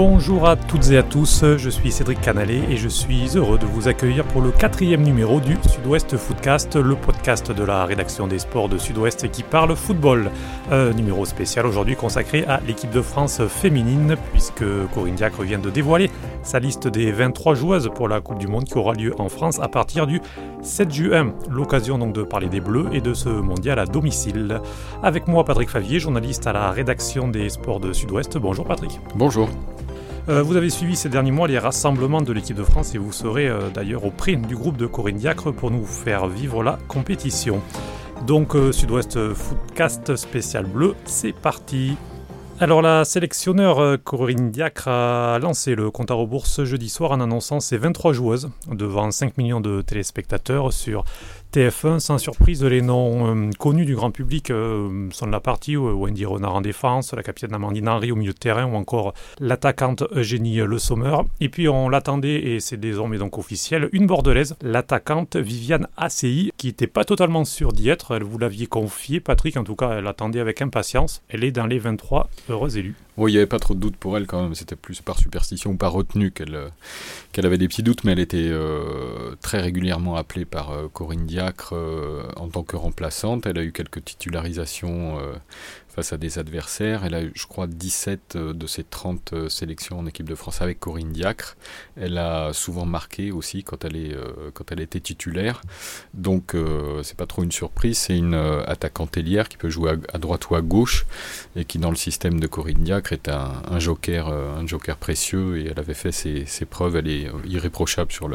Bonjour à toutes et à tous, je suis Cédric Canalet et je suis heureux de vous accueillir pour le quatrième numéro du Sud-Ouest Footcast, le podcast de la rédaction des sports de Sud-Ouest qui parle football. Un numéro spécial aujourd'hui consacré à l'équipe de France féminine puisque Corinne Diacre vient de dévoiler sa liste des 23 joueuses pour la Coupe du Monde qui aura lieu en France à partir du 7 juin. L'occasion donc de parler des Bleus et de ce mondial à domicile. Avec moi Patrick Favier, journaliste à la rédaction des sports de Sud-Ouest. Bonjour Patrick. Bonjour. Euh, vous avez suivi ces derniers mois les rassemblements de l'équipe de France et vous serez euh, d'ailleurs auprès du groupe de Corinne Diacre pour nous faire vivre la compétition. Donc euh, Sud-Ouest Footcast spécial bleu, c'est parti. Alors la sélectionneur Corinne Diacre a lancé le compte à rebours ce jeudi soir en annonçant ses 23 joueuses devant 5 millions de téléspectateurs sur TF1, sans surprise, les noms euh, connus du grand public euh, sont de la partie euh, Wendy Renard en défense, la capitaine Amandine Henry au milieu de terrain ou encore l'attaquante Eugénie Le Sommer. Et puis on l'attendait, et c'est désormais donc officiel, une bordelaise, l'attaquante Viviane ACI, qui n'était pas totalement sûre d'y être. Vous l'aviez confié, Patrick, en tout cas, elle attendait avec impatience. Elle est dans les 23 heureux élus. Oui, il n'y avait pas trop de doutes pour elle quand même. C'était plus par superstition ou par retenue qu'elle qu'elle avait des petits doutes, mais elle était très régulièrement appelée par Corinne Diacre euh, en tant que remplaçante. Elle a eu quelques titularisations euh, face à des adversaires. Elle a eu, je crois, 17 euh, de ses 30 euh, sélections en équipe de France avec Corinne Diacre. Elle a souvent marqué aussi quand elle, est, euh, quand elle était titulaire. Donc, c'est pas trop une surprise. C'est une attaquante ailière qui peut jouer à, droite ou à gauche et qui, dans le système de Corinne Diacre, est un, joker, un joker précieux. Et elle avait fait ses, preuves. Elle est irréprochable sur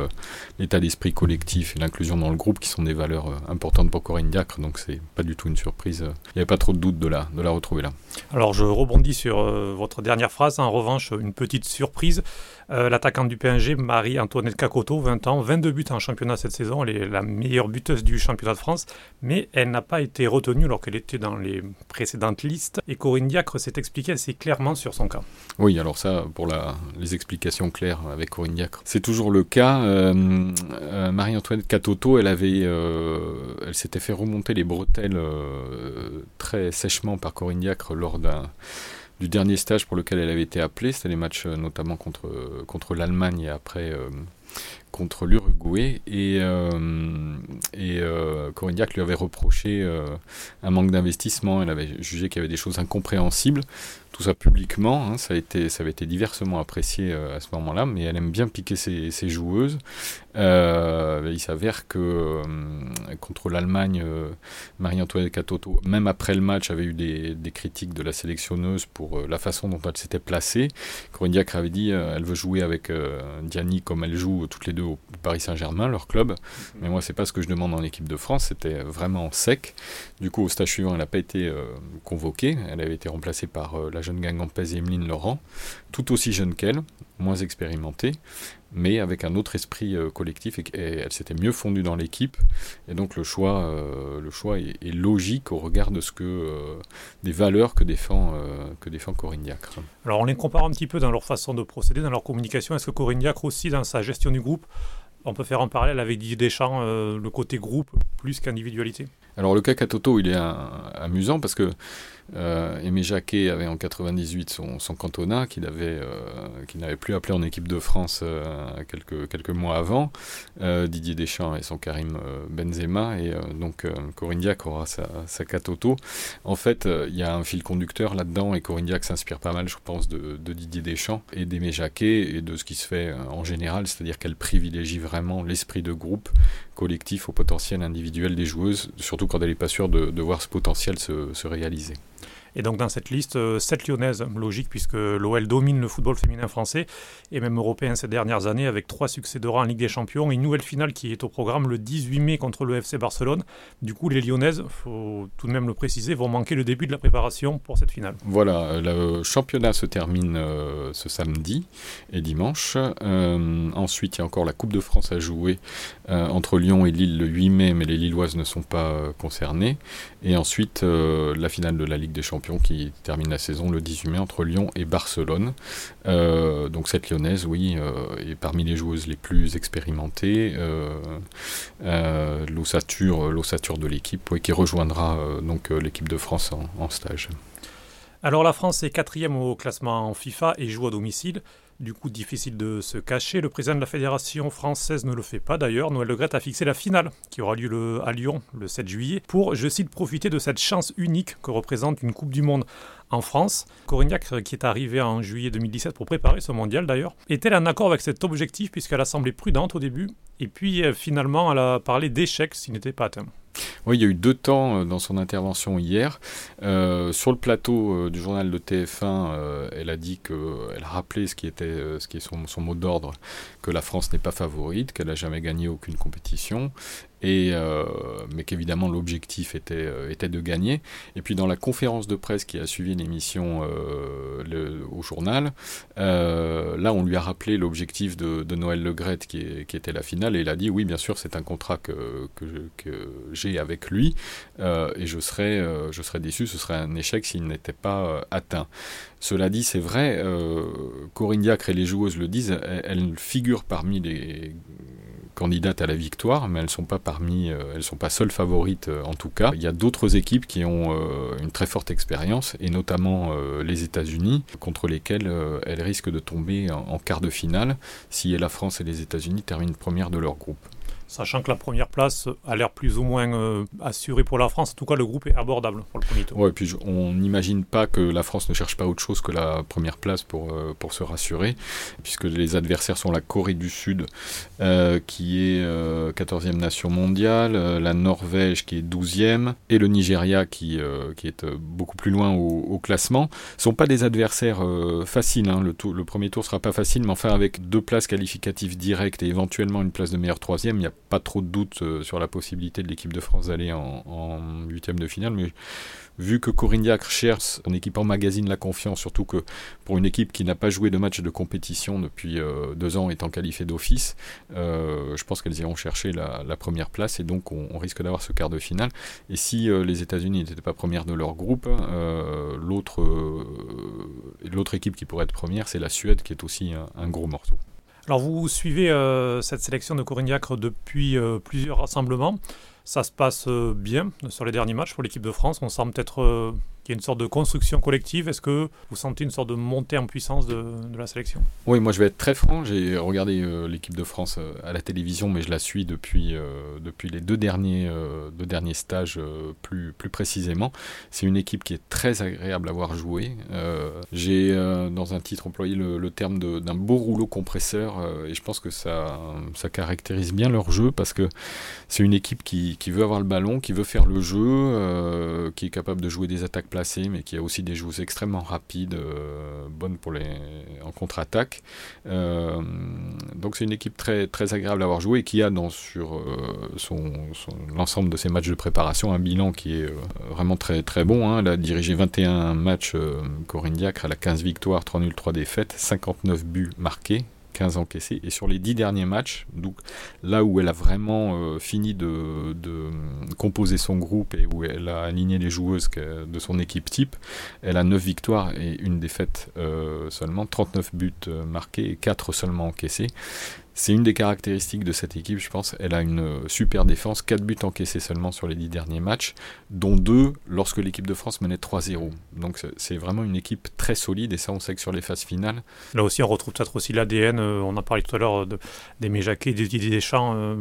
l'état d'esprit collectif et l'inclusion dans le groupe, qui sont des valeurs importantes pour Corinne Diacre. Donc, c'est pas du tout une surprise. Il n'y avait pas trop de doute de la, de la retrouver là. Alors je rebondis sur euh, votre dernière phrase. En revanche, une petite surprise. Euh, l'attaquante du PNG, Marie-Antoinette Cacoto, 20 ans, 22 buts en championnat cette saison. Elle est la meilleure buteuse du championnat de France, mais elle n'a pas été retenue alors qu'elle était dans les précédentes listes. Et Corinne Diacre s'est expliquée assez clairement sur son cas. Oui, alors ça, pour la, les explications claires avec Corinne Diacre, c'est toujours le cas. Euh, Marie-Antoinette Catoto, elle avait, elle s'était fait remonter les bretelles très sèchement par Corinne Diacre lors du dernier stage pour lequel elle avait été appelée. C'était les matchs euh, notamment contre, euh, contre l'Allemagne et après euh, contre l'Uruguay. Et, Diacre lui avait reproché un manque d'investissement. Elle avait jugé qu'il y avait des choses incompréhensibles tout ça publiquement. Hein, ça, a été, ça avait été diversement apprécié euh, à ce moment-là, mais elle aime bien piquer ses, joueuses. Euh, il s'avère que euh, contre l'Allemagne, Marie-Antoinette Catoto, même après le match, avait eu des, critiques de la sélectionneuse pour la façon dont elle s'était placée. Corinne Diacre avait dit elle veut jouer avec Diani comme elle joue toutes les deux au Paris Saint-Germain, leur club. Mais moi, c'est pas ce que je demande en équipe de France. C'était vraiment sec. Du coup, au stage suivant, elle n'a pas été convoquée. Elle avait été remplacée par la jeune Gangampès et Emeline Laurent, tout aussi jeune qu'elle, moins expérimentée, mais avec un autre esprit euh, collectif et, elle s'était mieux fondue dans l'équipe. Et donc le choix, euh, le choix est, logique au regard de ce que euh, des valeurs que défend que défend Corinne Diacre. Alors on les compare un petit peu dans leur façon de procéder, dans leur communication. Est-ce que Corinne Diacre aussi dans sa gestion du groupe on peut faire un parallèle avec Didier Deschamps, le côté groupe plus qu'individualité? Alors le cas Toto, il est amusant parce que euh, Aimé Jacquet avait en 98 son, son cantonat qu'il avait, euh, n'avait plus appelé en équipe de France euh, quelques, mois avant. Didier Deschamps et son Karim Benzema et donc Corinne Diac aura sa, sa Katoto. En fait, il y a un fil conducteur là-dedans et Corinne Diac s'inspire pas mal, je pense, de, Didier Deschamps et d'Aimé Jacquet et de ce qui se fait en général, c'est-à-dire qu'elle privilégie vraiment l'esprit de groupe collectif au potentiel individuel des joueuses, surtout quand elle n'est pas sûre de, voir ce potentiel se réaliser. Et donc dans cette liste, 7 euh, lyonnaises, logique puisque l'OL domine le football féminin français et même européen ces dernières années avec trois succès de en Ligue des Champions et une nouvelle finale qui est au programme le 18 mai contre le FC Barcelone. Du coup, les lyonnaises, faut tout de même le préciser, vont manquer le début de la préparation pour cette finale. Voilà, le championnat se termine euh, ce samedi et dimanche. Euh, ensuite, il y a encore la Coupe de France à jouer entre Lyon et Lille le 8 mai, mais les Lilloises ne sont pas concernées. Et ensuite, la finale de la Ligue des Champions qui termine la saison le 18 mai entre Lyon et Barcelone. Euh, donc cette lyonnaise, oui, euh, est parmi les joueuses les plus expérimentées, euh, euh l'ossature, de l'équipe, qui rejoindra donc l'équipe de France en, stage. Alors la France est quatrième au classement FIFA et joue à domicile. Du coup, difficile de se cacher. Le président de la Fédération française ne le fait pas d'ailleurs. Noël Le a fixé la finale, qui aura lieu à Lyon le 7 juillet, pour, je cite, profiter de cette chance unique que représente une Coupe du Monde en France. Corignac, qui est arrivé en juillet 2017 pour préparer ce mondial d'ailleurs, est-elle en accord avec cet objectif puisqu'elle a semblé prudente au début et puis euh, finalement elle a parlé d'échec s'il n'était pas atteint? Oui, il y a eu deux temps euh, dans son intervention hier. Euh, sur le plateau euh, du journal de TF1, elle a dit qu'elle rappelait ce qui était ce qui est son mot d'ordre, que la France n'est pas favorite, qu'elle n'a jamais gagné aucune compétition et, euh, mais qu'évidemment l'objectif était, euh, était de gagner. Et puis dans la conférence de presse qui a suivi l'émission euh, au journal, là on lui a rappelé l'objectif de, Noël Legrette qui, qui, était la finale, et il a dit oui bien sûr c'est un contrat que, j'ai avec lui, et je serais, déçu, ce serait un échec s'il n'était pas atteint. Cela dit, c'est vrai, Corinne Diacre et les joueuses le disent, elles figurent parmi les candidates à la victoire, mais elles sont pas parmi, euh, elles sont pas seules favorites euh, en tout cas. Il y a d'autres équipes qui ont euh, une très forte expérience, et notamment les États-Unis, contre lesquelles elles risquent de tomber en, en quart de finale si la France et les États-Unis terminent première de leur groupe sachant que la première place a l'air plus ou moins euh, assurée pour la France. En tout cas, le groupe est abordable pour le premier tour. Ouais, et puis on n'imagine pas que la France ne cherche pas autre chose que la première place pour, euh, pour se rassurer, puisque les adversaires sont la Corée du Sud, euh, qui est 14e nation mondiale, la Norvège, qui est 12e, et le Nigeria, qui, qui est beaucoup plus loin au, classement. Ce ne sont pas des adversaires faciles. Hein. Le, premier tour ne sera pas facile, mais enfin, avec deux places qualificatives directes et éventuellement une place de meilleur troisième, il n'y a pas trop de doute euh, sur la possibilité de l'équipe de France d'aller en huitième de finale, mais vu que Corignac cherche en équipe en magazine la confiance, surtout que pour une équipe qui n'a pas joué de match de compétition depuis euh, deux ans étant qualifiée d'office, euh, je pense qu'elles iront chercher la, première place et donc on, risque d'avoir ce quart de finale. Et si les États-Unis n'étaient pas premières de leur groupe, l'autre l'autre équipe qui pourrait être première, c'est la Suède qui est aussi un gros morceau. Alors vous suivez euh, cette sélection de Corignac depuis euh, plusieurs rassemblements. Ça se passe euh, bien sur les derniers matchs pour l'équipe de France. On sent peut-être qu'il y a une sorte de construction collective. Est-ce que vous sentez une sorte de montée en puissance de, la sélection? Oui, moi je vais être très franc. J'ai regardé euh, l'équipe de France euh, à la télévision, mais je la suis depuis, euh, depuis les deux derniers, deux derniers stages plus, plus précisément. C'est une équipe qui est très agréable à voir jouer. J'ai dans un titre employé le, terme d'un beau rouleau compresseur et je pense que ça, ça caractérise bien leur jeu parce que c'est une équipe qui, qui, veut avoir le ballon, qui veut faire le jeu, qui est capable de jouer des attaques placé, mais qui a aussi des joueuses extrêmement rapides, euh, bonnes pour les, en contre-attaque. Euh, donc c'est une équipe très, très agréable à avoir joué et qui a dans, sur euh, son, l'ensemble de ses matchs de préparation un bilan qui est vraiment très, très bon. Hein. Elle a dirigé 21 matchs Corinne Diacre, elle a 15 victoires, 3 nuls, 3 défaites, 59 buts marqués, 15 encaissés. Et sur les 10 derniers matchs, donc là où elle a vraiment euh, fini de, composer son groupe et où elle a aligné les joueuses de son équipe type, elle a 9 victoires et une défaite euh, seulement, 39 buts euh, marqués et 4 seulement encaissés. C'est une des caractéristiques de cette équipe, je pense. Elle a une euh, super défense, 4 buts encaissés seulement sur les 10 derniers matchs, dont 2 lorsque l'équipe de France menait 3-0. Donc c'est vraiment une équipe très solide et ça on sait que sur les phases finales. Là aussi on retrouve peut-être aussi l'ADN, euh, on a parlé tout à l'heure des Jacquet, des Didier Deschamps. Euh,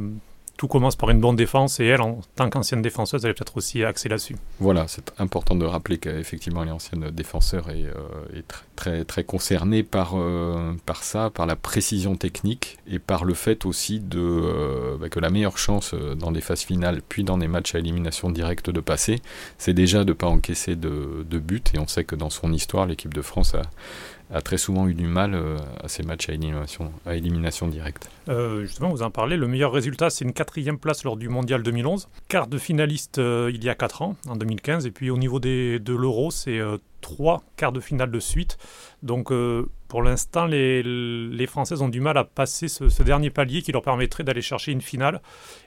tout commence par une bonne défense et elle, en tant qu'ancienne défenseuse, elle est peut-être aussi axée là-dessus. Voilà, c'est important de rappeler qu'effectivement, elle est ancienne défenseur euh, est très, très concernée par, euh, par ça, par la précision technique et par le fait aussi de, euh, bah, que la meilleure chance dans des phases finales puis dans des matchs à élimination directe de passer, c'est déjà de ne pas encaisser de, de but et on sait que dans son histoire, l'équipe de France a a très souvent eu du mal euh, à ces matchs à élimination, à élimination directe. Euh, justement, vous en parlez, le meilleur résultat, c'est une quatrième place lors du Mondial 2011, quart de finaliste euh, il y a 4 ans, en 2015, et puis au niveau des, de l'Euro, c'est trois quarts de finale de suite. Donc pour l'instant, les, les Françaises ont du mal à passer ce, dernier palier qui leur permettrait d'aller chercher une finale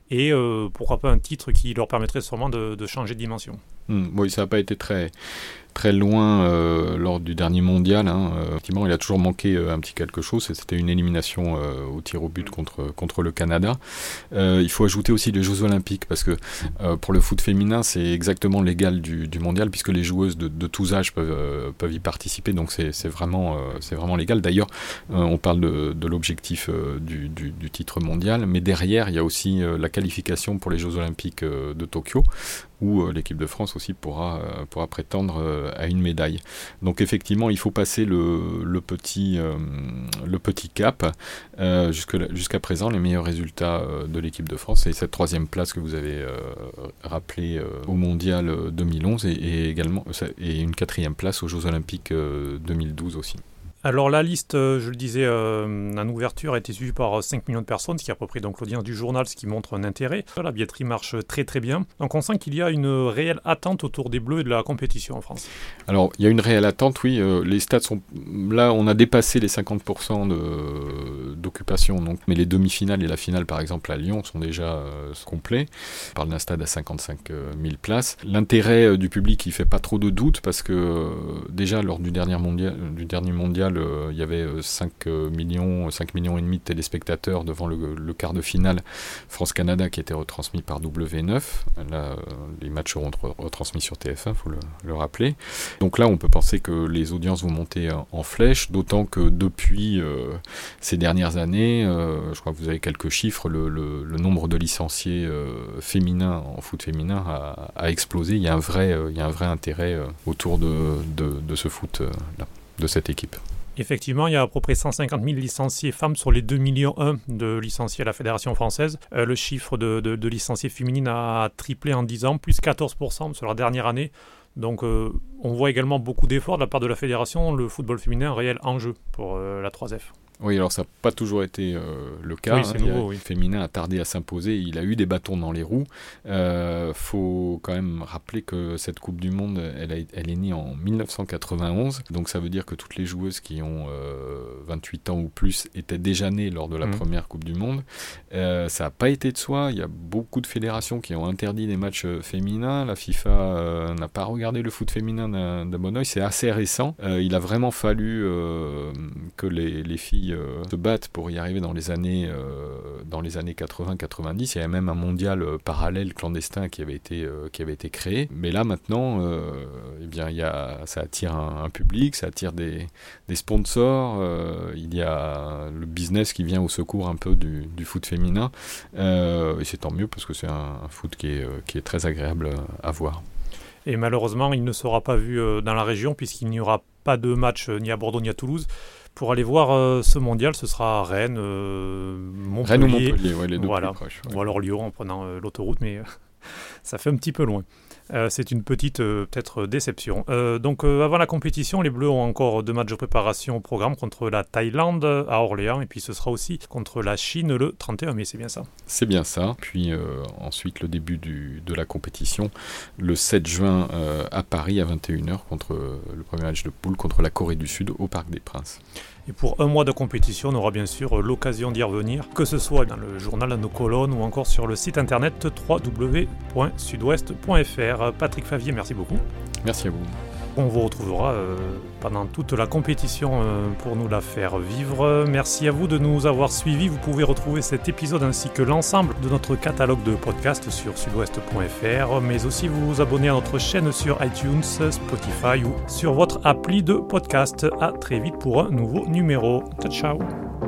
et pourquoi pas un titre qui leur permettrait sûrement de, changer de dimension. Hmm, oui, ça n'a pas été très, très loin euh, lors du dernier mondial. Hein. Euh, effectivement, il a toujours manqué euh, un petit quelque chose. C'était une élimination au tir au but contre, contre le Canada. il faut ajouter aussi les Jeux Olympiques parce que pour le foot féminin, c'est exactement l'égal du, du, mondial puisque les joueuses de, de tous âges peuvent peuvent, peuvent y participer, donc c'est vraiment, c'est vraiment légal. D'ailleurs, on parle de, l'objectif du, du, titre mondial, mais derrière, il y a aussi la qualification pour les Jeux Olympiques de Tokyo, où euh, l'équipe de France aussi pourra, euh, pourra prétendre euh, à une médaille. Donc effectivement, il faut passer le, petit, cap. Jusqu'à présent, les meilleurs résultats de l'équipe de France, c'est cette troisième place que vous avez rappelé au Mondial 2011 et, et, également et une quatrième place aux Jeux Olympiques 2012 aussi. Alors la liste, euh, je le disais euh, en ouverture, a été suivie par 5 euh, millions de personnes, ce qui a à peu près donc l'audience du journal, ce qui montre un intérêt. La billetterie marche très très bien. Donc on sent qu'il y a une réelle attente autour des Bleus et de la compétition en France. Alors il y a une réelle attente, oui. les stats sont là, on a dépassé les 50% d'occupation. Donc, mais les demi-finales et la finale, par exemple à Lyon, sont déjà complets. On parle d'un stade à 55 000 places. L'intérêt du public, il fait pas trop de doute parce que déjà lors du dernier mondial, du dernier mondial euh, il y avait 5 euh, euh, millions, 5 millions et demi de téléspectateurs devant le, quart de finale France-Canada qui était retransmis par W9. Là, les matchs seront retransmis sur TF1, il faut le, rappeler. Donc là, on peut penser que les audiences vont monter en flèche, d'autant que depuis ces dernières années, je crois que vous avez quelques chiffres, le, nombre de licenciés féminins en foot féminin a, explosé. Il y a un vrai, il y a un vrai intérêt autour de, de ce foot-là, de cette équipe. Effectivement, il y a à peu près 150 000 licenciés femmes sur les 2 millions 1 de licenciés à la Fédération française. Euh, le chiffre de, licenciés féminines a triplé en 10 ans, plus 14% sur la dernière année. Donc euh, on voit également beaucoup d'efforts de la part de la Fédération. Le football féminin, réel enjeu pour euh, la 3F. Oui, alors ça n'a pas toujours été euh, le cas. Oui, hein. nouveau, féminin a tardé à s'imposer. Il a eu des bâtons dans les roues. Il euh, faut quand même rappeler que cette Coupe du Monde, elle, elle, est née en 1991. Donc ça veut dire que toutes les joueuses qui ont 28 euh, ans ou plus étaient déjà nées lors de la mmh. première Coupe du Monde. ça n'a pas été de soi. Il y a beaucoup de fédérations qui ont interdit les matchs féminins. La FIFA n'a pas regardé le foot féminin d'un bon oeil. C'est assez récent. il a vraiment fallu que les, les filles euh, se battent pour y arriver dans les années, euh, dans les années 80-90. Il y avait même un mondial euh, parallèle clandestin qui avait été, qui avait été créé. Mais là maintenant, eh bien, il y a, ça attire un, public, ça attire des, des sponsors. il y a le business qui vient au secours un peu du, du foot féminin. et c'est tant mieux parce que c'est un, un, foot qui est, qui est très agréable à voir. Et malheureusement, il ne sera pas vu dans la région puisqu'il n'y aura pas de match ni à Bordeaux ni à Toulouse pour aller voir euh, ce mondial, ce sera Rennes, euh, Montpellier. Rennes ou Montpellier, les deux voilà. plus proches. Ou alors Lyon en prenant euh, l'autoroute, mais ça fait un petit peu loin. Euh, c'est une petite euh, peut-être déception. Euh, donc avant la compétition, les Bleus ont encore deux matchs de préparation au programme contre la Thaïlande à Orléans et puis ce sera aussi contre la Chine le 31 mai, c'est bien ça? C'est bien ça. Puis ensuite le début de la compétition le 7 juin à Paris à 21h contre le premier match de poule contre la Corée du Sud au Parc des Princes. Et pour un mois de compétition, on aura bien sûr l'occasion d'y revenir, que ce soit dans le journal à nos colonnes ou encore sur le site internet www.sudouest.fr. Patrick Favier, merci beaucoup. Merci à vous. On vous retrouvera euh, pendant toute la compétition euh, pour nous la faire vivre. Merci à vous de nous avoir suivis. Vous pouvez retrouver cet épisode ainsi que l'ensemble de notre catalogue de podcasts sur sudouest.fr, mais aussi vous abonner à notre chaîne sur iTunes, Spotify ou sur votre appli de podcast. À très vite pour un nouveau numéro. Ciao ciao